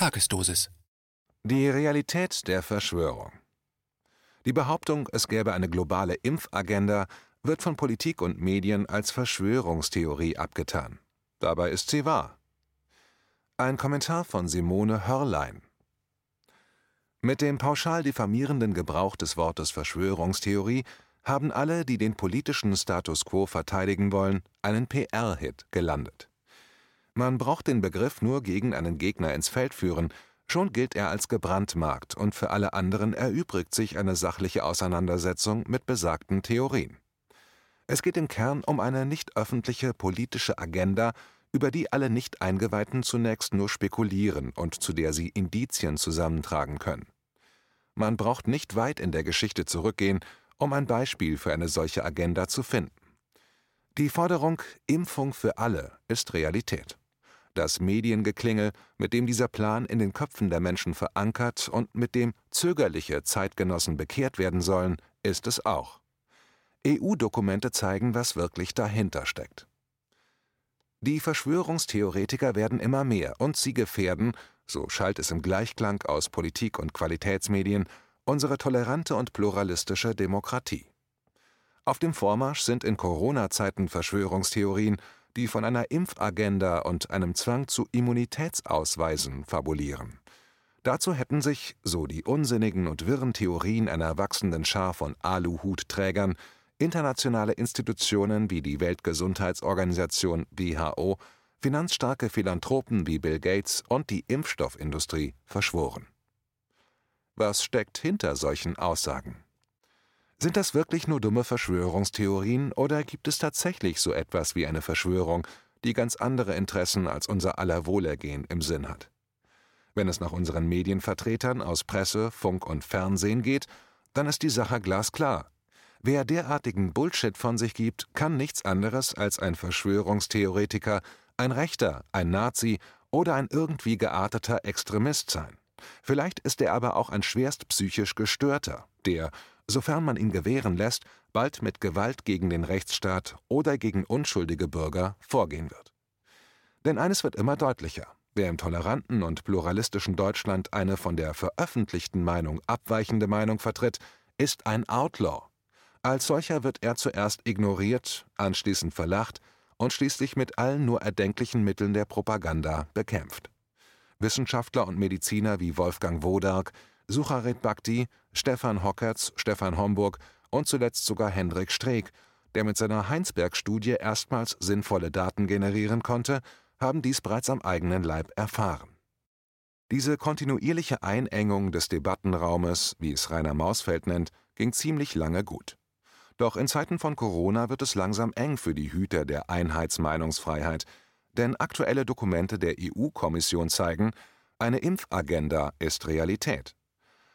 Tagesdosis. Die Realität der Verschwörung. Die Behauptung, es gäbe eine globale Impfagenda, wird von Politik und Medien als Verschwörungstheorie abgetan. Dabei ist sie wahr. Ein Kommentar von Simone Hörlein. Mit dem pauschal diffamierenden Gebrauch des Wortes Verschwörungstheorie haben alle, die den politischen Status quo verteidigen wollen, einen PR-Hit gelandet. Man braucht den Begriff nur gegen einen Gegner ins Feld führen, schon gilt er als gebrandmarkt und für alle anderen erübrigt sich eine sachliche Auseinandersetzung mit besagten Theorien. Es geht im Kern um eine nicht öffentliche politische Agenda, über die alle Nicht-Eingeweihten zunächst nur spekulieren und zu der sie Indizien zusammentragen können. Man braucht nicht weit in der Geschichte zurückgehen, um ein Beispiel für eine solche Agenda zu finden. Die Forderung Impfung für alle ist Realität. Das Mediengeklingel, mit dem dieser Plan in den Köpfen der Menschen verankert und mit dem zögerliche Zeitgenossen bekehrt werden sollen, ist es auch. EU-Dokumente zeigen, was wirklich dahinter steckt. Die Verschwörungstheoretiker werden immer mehr und sie gefährden, so schallt es im Gleichklang aus Politik und Qualitätsmedien, unsere tolerante und pluralistische Demokratie. Auf dem Vormarsch sind in Corona-Zeiten Verschwörungstheorien, die von einer Impfagenda und einem Zwang zu Immunitätsausweisen fabulieren. Dazu hätten sich, so die unsinnigen und wirren Theorien einer wachsenden Schar von Aluhutträgern, internationale Institutionen wie die Weltgesundheitsorganisation WHO, finanzstarke Philanthropen wie Bill Gates und die Impfstoffindustrie verschworen. Was steckt hinter solchen Aussagen? Sind das wirklich nur dumme Verschwörungstheorien oder gibt es tatsächlich so etwas wie eine Verschwörung, die ganz andere Interessen als unser aller Wohlergehen im Sinn hat? Wenn es nach unseren Medienvertretern aus Presse, Funk und Fernsehen geht, dann ist die Sache glasklar. Wer derartigen Bullshit von sich gibt, kann nichts anderes als ein Verschwörungstheoretiker, ein Rechter, ein Nazi oder ein irgendwie gearteter Extremist sein. Vielleicht ist er aber auch ein schwerst psychisch gestörter, der, sofern man ihn gewähren lässt, bald mit Gewalt gegen den Rechtsstaat oder gegen unschuldige Bürger vorgehen wird. Denn eines wird immer deutlicher. Wer im toleranten und pluralistischen Deutschland eine von der veröffentlichten Meinung abweichende Meinung vertritt, ist ein Outlaw. Als solcher wird er zuerst ignoriert, anschließend verlacht und schließlich mit allen nur erdenklichen Mitteln der Propaganda bekämpft. Wissenschaftler und Mediziner wie Wolfgang Wodark, Sucharit Bhakti, Stefan Hockertz, Stefan Homburg und zuletzt sogar Hendrik Streeck, der mit seiner Heinsberg-Studie erstmals sinnvolle Daten generieren konnte, haben dies bereits am eigenen Leib erfahren. Diese kontinuierliche Einengung des Debattenraumes, wie es Rainer Mausfeld nennt, ging ziemlich lange gut. Doch in Zeiten von Corona wird es langsam eng für die Hüter der Einheitsmeinungsfreiheit, denn aktuelle Dokumente der EU-Kommission zeigen, eine Impfagenda ist Realität.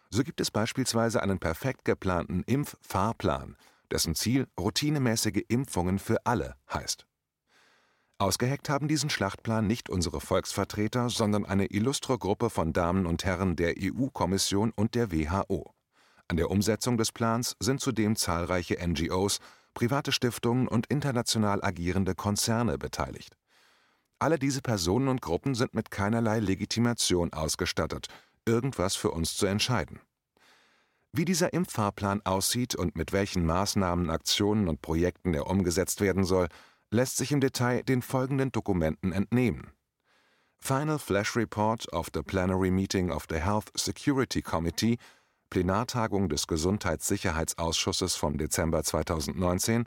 So gibt es beispielsweise einen perfekt geplanten Impffahrplan, dessen Ziel routinemäßige Impfungen für alle heißt. Ausgeheckt haben diesen Schlachtplan nicht unsere Volksvertreter, sondern eine illustre Gruppe von Damen und Herren der EU-Kommission und der WHO. An der Umsetzung des Plans sind zudem zahlreiche NGOs, private Stiftungen und international agierende Konzerne beteiligt. Alle diese Personen und Gruppen sind mit keinerlei Legitimation ausgestattet irgendwas für uns zu entscheiden. Wie dieser Impffahrplan aussieht und mit welchen Maßnahmen, Aktionen und Projekten er umgesetzt werden soll, lässt sich im Detail den folgenden Dokumenten entnehmen. Final Flash Report of the Plenary Meeting of the Health Security Committee, Plenartagung des Gesundheitssicherheitsausschusses vom Dezember 2019,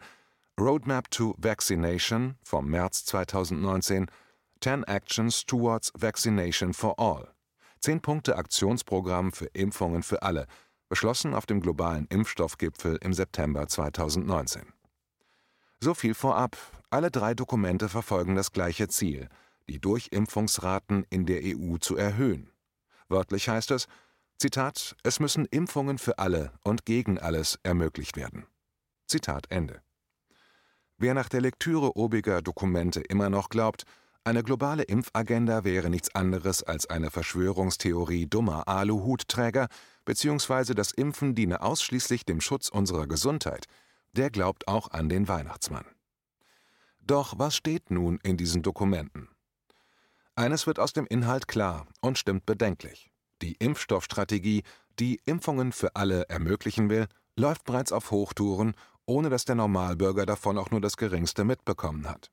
Roadmap to Vaccination vom März 2019, 10 Actions Towards Vaccination for All. Zehn-Punkte-Aktionsprogramm für Impfungen für alle, beschlossen auf dem globalen Impfstoffgipfel im September 2019. So viel vorab, alle drei Dokumente verfolgen das gleiche Ziel, die Durchimpfungsraten in der EU zu erhöhen. Wörtlich heißt es, Zitat, es müssen Impfungen für alle und gegen alles ermöglicht werden. Zitat Ende. Wer nach der Lektüre obiger Dokumente immer noch glaubt, eine globale Impfagenda wäre nichts anderes als eine Verschwörungstheorie dummer Aluhutträger, beziehungsweise das Impfen diene ausschließlich dem Schutz unserer Gesundheit, der glaubt auch an den Weihnachtsmann. Doch was steht nun in diesen Dokumenten? Eines wird aus dem Inhalt klar und stimmt bedenklich. Die Impfstoffstrategie, die Impfungen für alle ermöglichen will, läuft bereits auf Hochtouren, ohne dass der Normalbürger davon auch nur das geringste mitbekommen hat.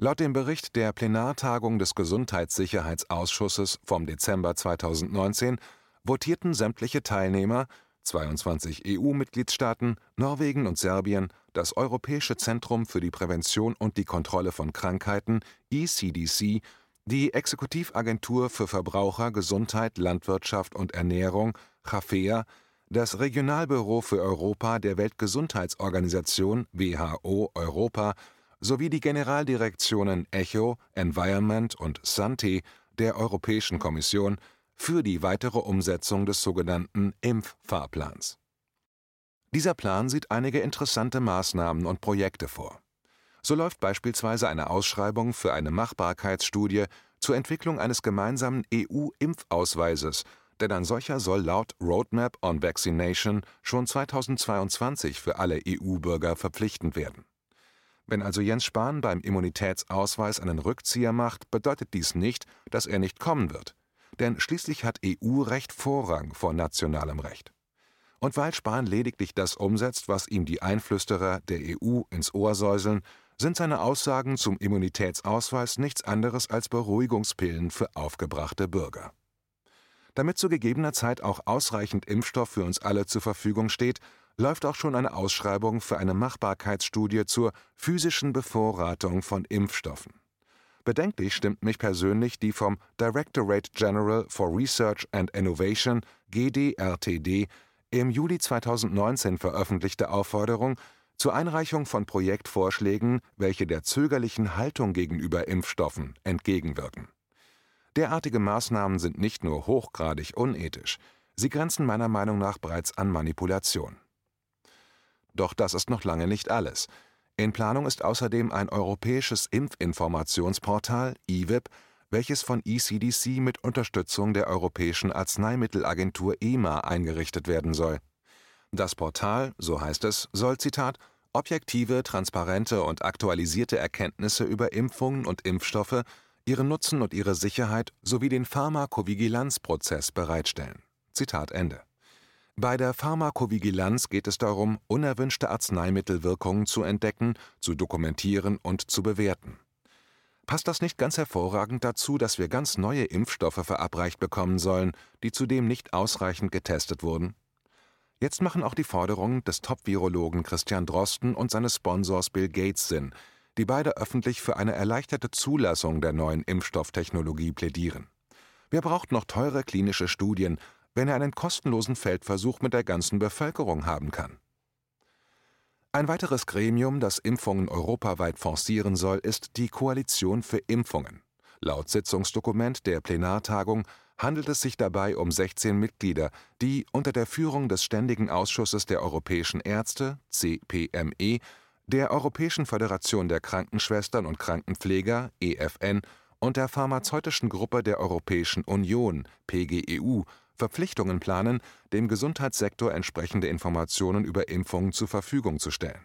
Laut dem Bericht der Plenartagung des Gesundheitssicherheitsausschusses vom Dezember 2019 votierten sämtliche Teilnehmer, 22 EU-Mitgliedstaaten, Norwegen und Serbien, das Europäische Zentrum für die Prävention und die Kontrolle von Krankheiten ECDC, die Exekutivagentur für Verbraucher, Gesundheit, Landwirtschaft und Ernährung (CHAFEA), das Regionalbüro für Europa der Weltgesundheitsorganisation WHO Europa sowie die Generaldirektionen ECHO, Environment und Sante der Europäischen Kommission für die weitere Umsetzung des sogenannten Impffahrplans. Dieser Plan sieht einige interessante Maßnahmen und Projekte vor. So läuft beispielsweise eine Ausschreibung für eine Machbarkeitsstudie zur Entwicklung eines gemeinsamen EU-Impfausweises, denn ein solcher soll laut Roadmap on Vaccination schon 2022 für alle EU-Bürger verpflichtend werden. Wenn also Jens Spahn beim Immunitätsausweis einen Rückzieher macht, bedeutet dies nicht, dass er nicht kommen wird. Denn schließlich hat EU-Recht Vorrang vor nationalem Recht. Und weil Spahn lediglich das umsetzt, was ihm die Einflüsterer der EU ins Ohr säuseln, sind seine Aussagen zum Immunitätsausweis nichts anderes als Beruhigungspillen für aufgebrachte Bürger. Damit zu gegebener Zeit auch ausreichend Impfstoff für uns alle zur Verfügung steht, läuft auch schon eine Ausschreibung für eine Machbarkeitsstudie zur physischen Bevorratung von Impfstoffen. Bedenklich stimmt mich persönlich die vom Directorate General for Research and Innovation GDRTD im Juli 2019 veröffentlichte Aufforderung zur Einreichung von Projektvorschlägen, welche der zögerlichen Haltung gegenüber Impfstoffen entgegenwirken Derartige Maßnahmen sind nicht nur hochgradig unethisch, sie grenzen meiner Meinung nach bereits an Manipulation. Doch das ist noch lange nicht alles. In Planung ist außerdem ein europäisches Impfinformationsportal (IWIP), welches von ECDC mit Unterstützung der Europäischen Arzneimittelagentur EMA eingerichtet werden soll. Das Portal, so heißt es, soll Zitat objektive, transparente und aktualisierte Erkenntnisse über Impfungen und Impfstoffe ihren Nutzen und ihre Sicherheit sowie den Pharmakovigilanzprozess bereitstellen. Zitat Ende. Bei der Pharmakovigilanz geht es darum, unerwünschte Arzneimittelwirkungen zu entdecken, zu dokumentieren und zu bewerten. Passt das nicht ganz hervorragend dazu, dass wir ganz neue Impfstoffe verabreicht bekommen sollen, die zudem nicht ausreichend getestet wurden? Jetzt machen auch die Forderungen des Top-Virologen Christian Drosten und seines Sponsors Bill Gates Sinn, die beide öffentlich für eine erleichterte Zulassung der neuen Impfstofftechnologie plädieren. Wer braucht noch teure klinische Studien, wenn er einen kostenlosen Feldversuch mit der ganzen Bevölkerung haben kann? Ein weiteres Gremium, das Impfungen europaweit forcieren soll, ist die Koalition für Impfungen. Laut Sitzungsdokument der Plenartagung handelt es sich dabei um 16 Mitglieder, die unter der Führung des Ständigen Ausschusses der Europäischen Ärzte CPME der Europäischen Föderation der Krankenschwestern und Krankenpfleger EFN und der Pharmazeutischen Gruppe der Europäischen Union PGEU Verpflichtungen planen, dem Gesundheitssektor entsprechende Informationen über Impfungen zur Verfügung zu stellen.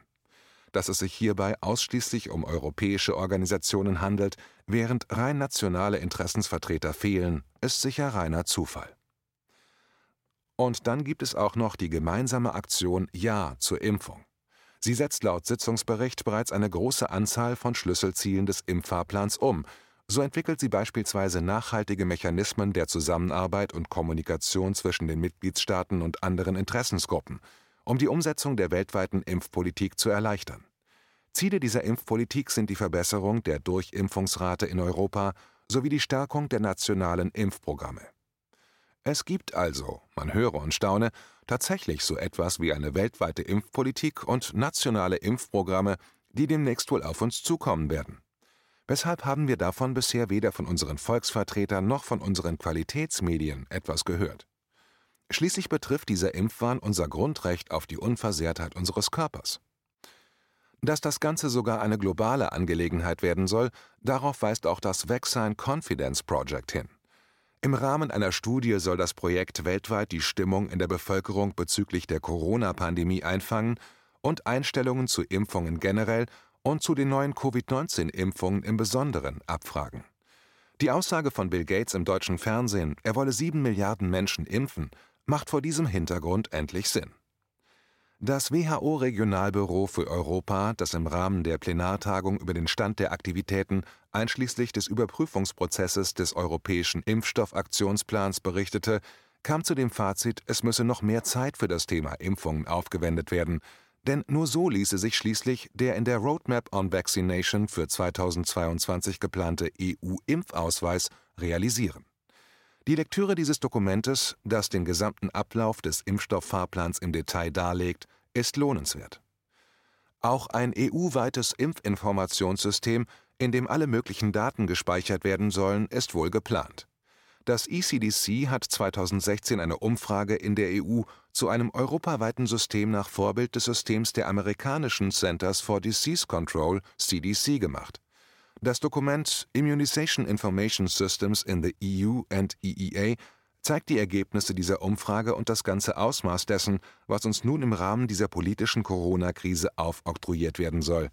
Dass es sich hierbei ausschließlich um europäische Organisationen handelt, während rein nationale Interessensvertreter fehlen, ist sicher reiner Zufall. Und dann gibt es auch noch die gemeinsame Aktion Ja zur Impfung. Sie setzt laut Sitzungsbericht bereits eine große Anzahl von Schlüsselzielen des Impffahrplans um. So entwickelt sie beispielsweise nachhaltige Mechanismen der Zusammenarbeit und Kommunikation zwischen den Mitgliedstaaten und anderen Interessensgruppen, um die Umsetzung der weltweiten Impfpolitik zu erleichtern. Ziele dieser Impfpolitik sind die Verbesserung der Durchimpfungsrate in Europa sowie die Stärkung der nationalen Impfprogramme. Es gibt also, man höre und staune, tatsächlich so etwas wie eine weltweite Impfpolitik und nationale Impfprogramme, die demnächst wohl auf uns zukommen werden. Weshalb haben wir davon bisher weder von unseren Volksvertretern noch von unseren Qualitätsmedien etwas gehört? Schließlich betrifft dieser Impfwahn unser Grundrecht auf die Unversehrtheit unseres Körpers. Dass das Ganze sogar eine globale Angelegenheit werden soll, darauf weist auch das Vaccine Confidence Project hin. Im Rahmen einer Studie soll das Projekt weltweit die Stimmung in der Bevölkerung bezüglich der Corona-Pandemie einfangen und Einstellungen zu Impfungen generell und zu den neuen Covid-19-Impfungen im Besonderen abfragen. Die Aussage von Bill Gates im deutschen Fernsehen, er wolle sieben Milliarden Menschen impfen, macht vor diesem Hintergrund endlich Sinn. Das WHO-Regionalbüro für Europa, das im Rahmen der Plenartagung über den Stand der Aktivitäten einschließlich des Überprüfungsprozesses des Europäischen Impfstoffaktionsplans berichtete, kam zu dem Fazit, es müsse noch mehr Zeit für das Thema Impfungen aufgewendet werden, denn nur so ließe sich schließlich der in der Roadmap on Vaccination für 2022 geplante EU-Impfausweis realisieren. Die Lektüre dieses Dokumentes, das den gesamten Ablauf des Impfstofffahrplans im Detail darlegt, ist lohnenswert. Auch ein EU-weites Impfinformationssystem, in dem alle möglichen Daten gespeichert werden sollen, ist wohl geplant. Das ECDC hat 2016 eine Umfrage in der EU zu einem europaweiten System nach Vorbild des Systems der amerikanischen Centers for Disease Control (CDC) gemacht. Das Dokument Immunization Information Systems in the EU and EEA zeigt die Ergebnisse dieser Umfrage und das ganze Ausmaß dessen, was uns nun im Rahmen dieser politischen Corona-Krise aufoktroyiert werden soll.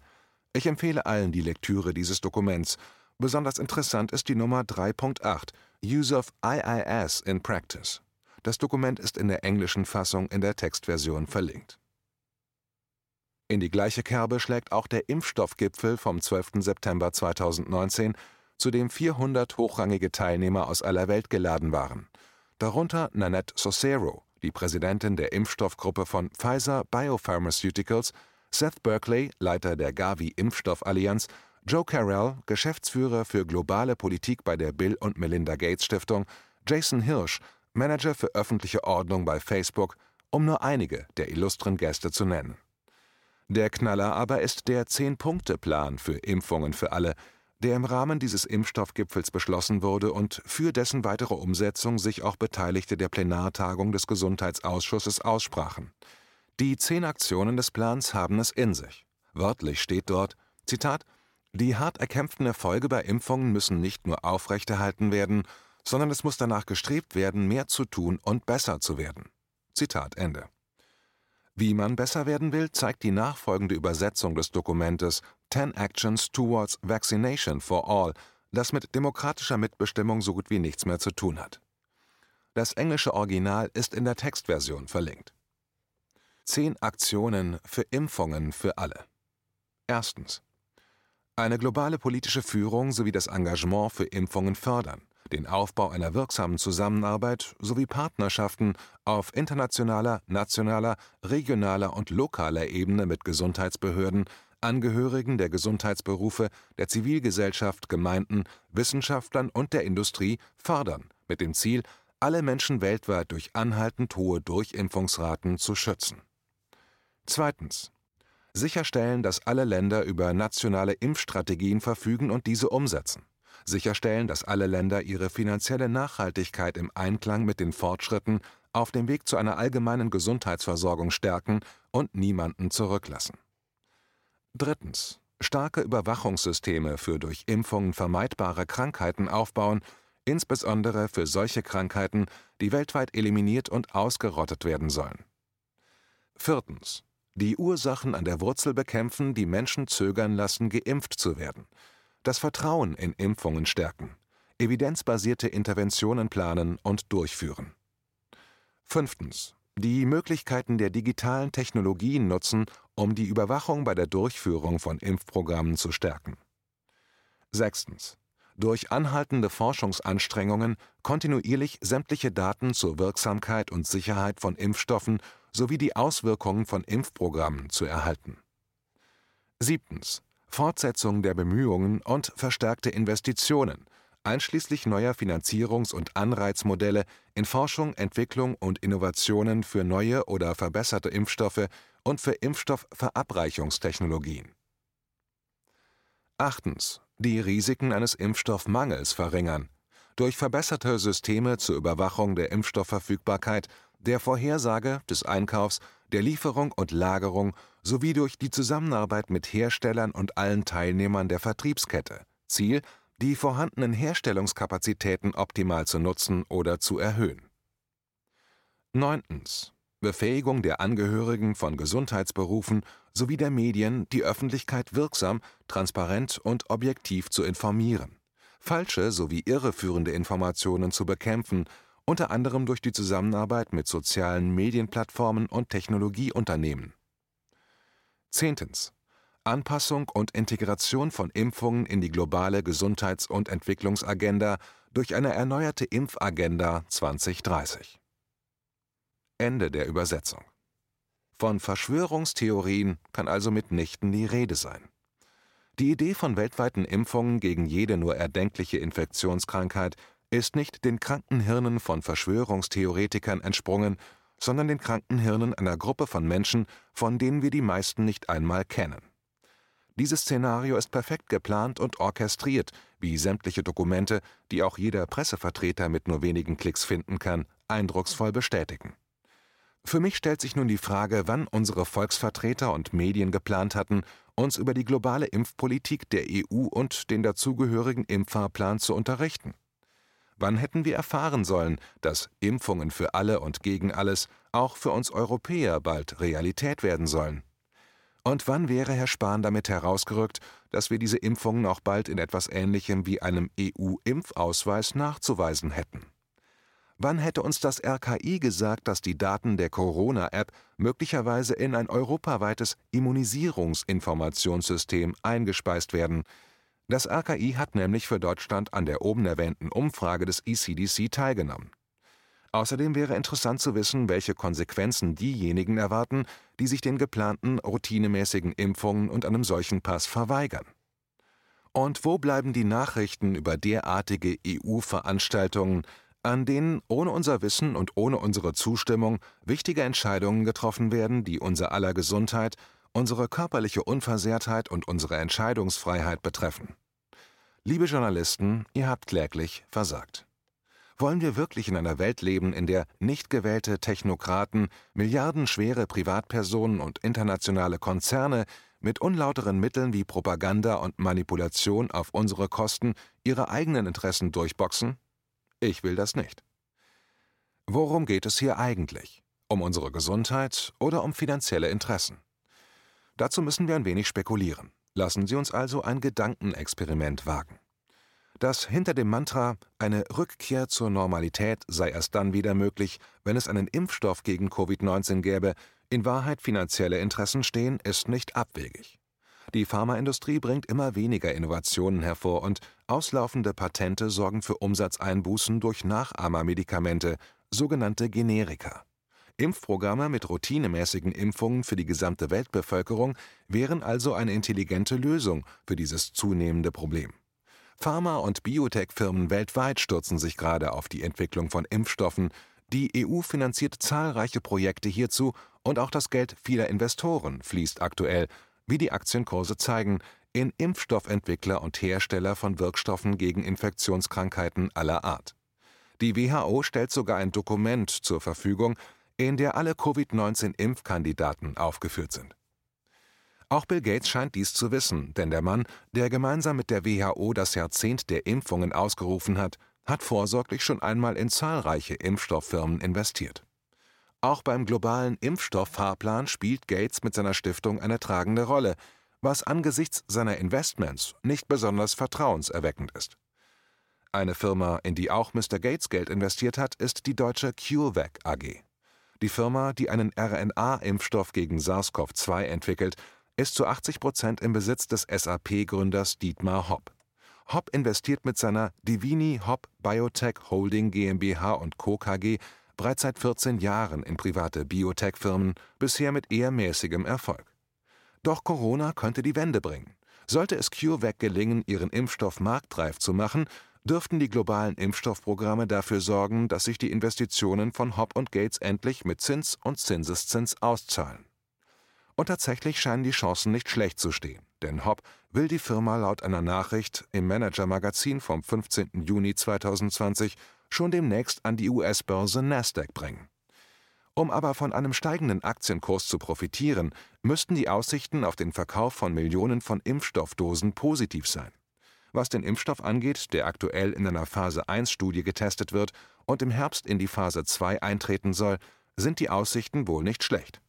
Ich empfehle allen die Lektüre dieses Dokuments. Besonders interessant ist die Nummer 3.8 Use of IIS in Practice. Das Dokument ist in der englischen Fassung in der Textversion verlinkt. In die gleiche Kerbe schlägt auch der Impfstoffgipfel vom 12. September 2019, zu dem 400 hochrangige Teilnehmer aus aller Welt geladen waren. Darunter Nanette Socero, die Präsidentin der Impfstoffgruppe von Pfizer Biopharmaceuticals, Seth Berkley, Leiter der Gavi Impfstoffallianz Joe Carell, Geschäftsführer für globale Politik bei der Bill und Melinda Gates Stiftung, Jason Hirsch, Manager für öffentliche Ordnung bei Facebook, um nur einige der illustren Gäste zu nennen. Der Knaller aber ist der Zehn-Punkte-Plan für Impfungen für alle, der im Rahmen dieses Impfstoffgipfels beschlossen wurde und für dessen weitere Umsetzung sich auch Beteiligte der Plenartagung des Gesundheitsausschusses aussprachen. Die zehn Aktionen des Plans haben es in sich. Wörtlich steht dort, Zitat, die hart erkämpften Erfolge bei Impfungen müssen nicht nur aufrechterhalten werden, sondern es muss danach gestrebt werden, mehr zu tun und besser zu werden. Zitat Ende. Wie man besser werden will, zeigt die nachfolgende Übersetzung des Dokumentes Ten Actions Towards Vaccination for All, das mit demokratischer Mitbestimmung so gut wie nichts mehr zu tun hat. Das englische Original ist in der Textversion verlinkt. Zehn Aktionen für Impfungen für alle. Erstens eine globale politische Führung sowie das Engagement für Impfungen fördern, den Aufbau einer wirksamen Zusammenarbeit sowie Partnerschaften auf internationaler, nationaler, regionaler und lokaler Ebene mit Gesundheitsbehörden, Angehörigen der Gesundheitsberufe, der Zivilgesellschaft, Gemeinden, Wissenschaftlern und der Industrie fördern, mit dem Ziel, alle Menschen weltweit durch anhaltend hohe Durchimpfungsraten zu schützen. Zweitens sicherstellen, dass alle Länder über nationale Impfstrategien verfügen und diese umsetzen, sicherstellen, dass alle Länder ihre finanzielle Nachhaltigkeit im Einklang mit den Fortschritten auf dem Weg zu einer allgemeinen Gesundheitsversorgung stärken und niemanden zurücklassen. Drittens. Starke Überwachungssysteme für durch Impfungen vermeidbare Krankheiten aufbauen, insbesondere für solche Krankheiten, die weltweit eliminiert und ausgerottet werden sollen. Viertens die Ursachen an der Wurzel bekämpfen, die Menschen zögern lassen, geimpft zu werden, das Vertrauen in Impfungen stärken, evidenzbasierte Interventionen planen und durchführen. Fünftens. Die Möglichkeiten der digitalen Technologien nutzen, um die Überwachung bei der Durchführung von Impfprogrammen zu stärken. Sechstens. Durch anhaltende Forschungsanstrengungen kontinuierlich sämtliche Daten zur Wirksamkeit und Sicherheit von Impfstoffen sowie die Auswirkungen von Impfprogrammen zu erhalten. Siebtens. Fortsetzung der Bemühungen und verstärkte Investitionen, einschließlich neuer Finanzierungs- und Anreizmodelle in Forschung, Entwicklung und Innovationen für neue oder verbesserte Impfstoffe und für Impfstoffverabreichungstechnologien. Achtens. Die Risiken eines Impfstoffmangels verringern durch verbesserte Systeme zur Überwachung der Impfstoffverfügbarkeit der Vorhersage, des Einkaufs, der Lieferung und Lagerung sowie durch die Zusammenarbeit mit Herstellern und allen Teilnehmern der Vertriebskette. Ziel, die vorhandenen Herstellungskapazitäten optimal zu nutzen oder zu erhöhen. 9. Befähigung der Angehörigen von Gesundheitsberufen sowie der Medien, die Öffentlichkeit wirksam, transparent und objektiv zu informieren. falsche sowie irreführende Informationen zu bekämpfen, unter anderem durch die Zusammenarbeit mit sozialen Medienplattformen und Technologieunternehmen. Zehntens. Anpassung und Integration von Impfungen in die globale Gesundheits- und Entwicklungsagenda durch eine erneuerte Impfagenda 2030. Ende der Übersetzung. Von Verschwörungstheorien kann also mitnichten die Rede sein. Die Idee von weltweiten Impfungen gegen jede nur erdenkliche Infektionskrankheit ist nicht den kranken Hirnen von Verschwörungstheoretikern entsprungen, sondern den kranken Hirnen einer Gruppe von Menschen, von denen wir die meisten nicht einmal kennen. Dieses Szenario ist perfekt geplant und orchestriert, wie sämtliche Dokumente, die auch jeder Pressevertreter mit nur wenigen Klicks finden kann, eindrucksvoll bestätigen. Für mich stellt sich nun die Frage, wann unsere Volksvertreter und Medien geplant hatten, uns über die globale Impfpolitik der EU und den dazugehörigen Impffahrplan zu unterrichten. Wann hätten wir erfahren sollen, dass Impfungen für alle und gegen alles auch für uns Europäer bald Realität werden sollen? Und wann wäre Herr Spahn damit herausgerückt, dass wir diese Impfungen auch bald in etwas Ähnlichem wie einem EU-Impfausweis nachzuweisen hätten? Wann hätte uns das RKI gesagt, dass die Daten der Corona-App möglicherweise in ein europaweites Immunisierungsinformationssystem eingespeist werden? Das RKI hat nämlich für Deutschland an der oben erwähnten Umfrage des ECDC teilgenommen. Außerdem wäre interessant zu wissen, welche Konsequenzen diejenigen erwarten, die sich den geplanten routinemäßigen Impfungen und einem solchen Pass verweigern. Und wo bleiben die Nachrichten über derartige EU-Veranstaltungen, an denen ohne unser Wissen und ohne unsere Zustimmung wichtige Entscheidungen getroffen werden, die unser aller Gesundheit, unsere körperliche Unversehrtheit und unsere Entscheidungsfreiheit betreffen? Liebe Journalisten, ihr habt kläglich versagt. Wollen wir wirklich in einer Welt leben, in der nicht gewählte Technokraten, milliardenschwere Privatpersonen und internationale Konzerne mit unlauteren Mitteln wie Propaganda und Manipulation auf unsere Kosten ihre eigenen Interessen durchboxen? Ich will das nicht. Worum geht es hier eigentlich? Um unsere Gesundheit oder um finanzielle Interessen? Dazu müssen wir ein wenig spekulieren. Lassen Sie uns also ein Gedankenexperiment wagen. Dass hinter dem Mantra eine Rückkehr zur Normalität sei erst dann wieder möglich, wenn es einen Impfstoff gegen Covid-19 gäbe, in Wahrheit finanzielle Interessen stehen, ist nicht abwegig. Die Pharmaindustrie bringt immer weniger Innovationen hervor und auslaufende Patente sorgen für Umsatzeinbußen durch Nachahmermedikamente, sogenannte Generika. Impfprogramme mit routinemäßigen Impfungen für die gesamte Weltbevölkerung wären also eine intelligente Lösung für dieses zunehmende Problem. Pharma- und Biotech-Firmen weltweit stürzen sich gerade auf die Entwicklung von Impfstoffen, die EU finanziert zahlreiche Projekte hierzu und auch das Geld vieler Investoren fließt aktuell wie die Aktienkurse zeigen, in Impfstoffentwickler und Hersteller von Wirkstoffen gegen Infektionskrankheiten aller Art. Die WHO stellt sogar ein Dokument zur Verfügung, in der alle Covid-19-Impfkandidaten aufgeführt sind. Auch Bill Gates scheint dies zu wissen, denn der Mann, der gemeinsam mit der WHO das Jahrzehnt der Impfungen ausgerufen hat, hat vorsorglich schon einmal in zahlreiche Impfstofffirmen investiert. Auch beim globalen Impfstofffahrplan spielt Gates mit seiner Stiftung eine tragende Rolle, was angesichts seiner Investments nicht besonders vertrauenserweckend ist. Eine Firma, in die auch Mr. Gates Geld investiert hat, ist die deutsche CureVac AG. Die Firma, die einen RNA-Impfstoff gegen SARS-CoV-2 entwickelt, ist zu 80 Prozent im Besitz des SAP-Gründers Dietmar Hopp. Hopp investiert mit seiner Divini Hopp Biotech Holding GmbH und Co. KG bereits seit 14 Jahren in private Biotech-Firmen, bisher mit eher mäßigem Erfolg. Doch Corona könnte die Wende bringen. Sollte es CureVac gelingen, ihren Impfstoff marktreif zu machen, dürften die globalen Impfstoffprogramme dafür sorgen, dass sich die Investitionen von Hop und Gates endlich mit Zins und Zinseszins auszahlen. Und tatsächlich scheinen die Chancen nicht schlecht zu stehen, denn Hop will die Firma laut einer Nachricht im Manager-Magazin vom 15. Juni 2020 schon demnächst an die US-Börse Nasdaq bringen. Um aber von einem steigenden Aktienkurs zu profitieren, müssten die Aussichten auf den Verkauf von Millionen von Impfstoffdosen positiv sein. Was den Impfstoff angeht, der aktuell in einer Phase 1 Studie getestet wird und im Herbst in die Phase 2 eintreten soll, sind die Aussichten wohl nicht schlecht.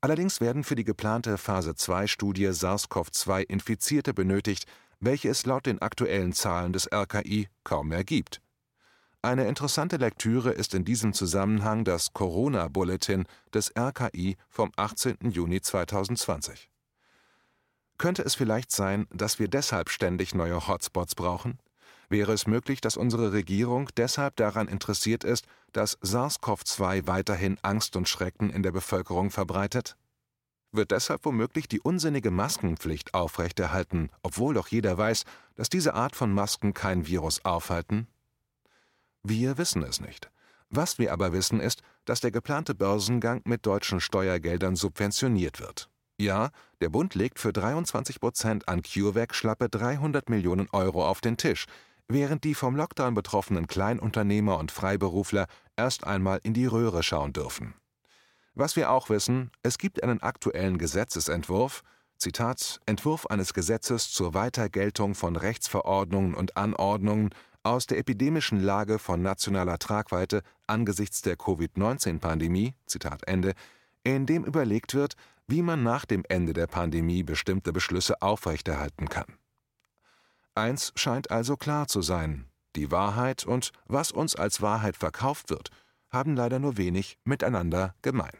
Allerdings werden für die geplante Phase 2 Studie SARS-CoV-2 Infizierte benötigt, welche es laut den aktuellen Zahlen des RKI kaum mehr gibt. Eine interessante Lektüre ist in diesem Zusammenhang das Corona-Bulletin des RKI vom 18. Juni 2020. Könnte es vielleicht sein, dass wir deshalb ständig neue Hotspots brauchen? Wäre es möglich, dass unsere Regierung deshalb daran interessiert ist, dass SARS-CoV-2 weiterhin Angst und Schrecken in der Bevölkerung verbreitet? Wird deshalb womöglich die unsinnige Maskenpflicht aufrechterhalten, obwohl doch jeder weiß, dass diese Art von Masken kein Virus aufhalten? Wir wissen es nicht. Was wir aber wissen ist, dass der geplante Börsengang mit deutschen Steuergeldern subventioniert wird. Ja, der Bund legt für 23 Prozent an CureVac schlappe 300 Millionen Euro auf den Tisch, während die vom Lockdown betroffenen Kleinunternehmer und Freiberufler erst einmal in die Röhre schauen dürfen. Was wir auch wissen, es gibt einen aktuellen Gesetzesentwurf, Zitat, Entwurf eines Gesetzes zur Weitergeltung von Rechtsverordnungen und Anordnungen aus der epidemischen Lage von nationaler Tragweite angesichts der Covid-19-Pandemie, Zitat Ende, in dem überlegt wird, wie man nach dem Ende der Pandemie bestimmte Beschlüsse aufrechterhalten kann. Eins scheint also klar zu sein: Die Wahrheit und was uns als Wahrheit verkauft wird, haben leider nur wenig miteinander gemein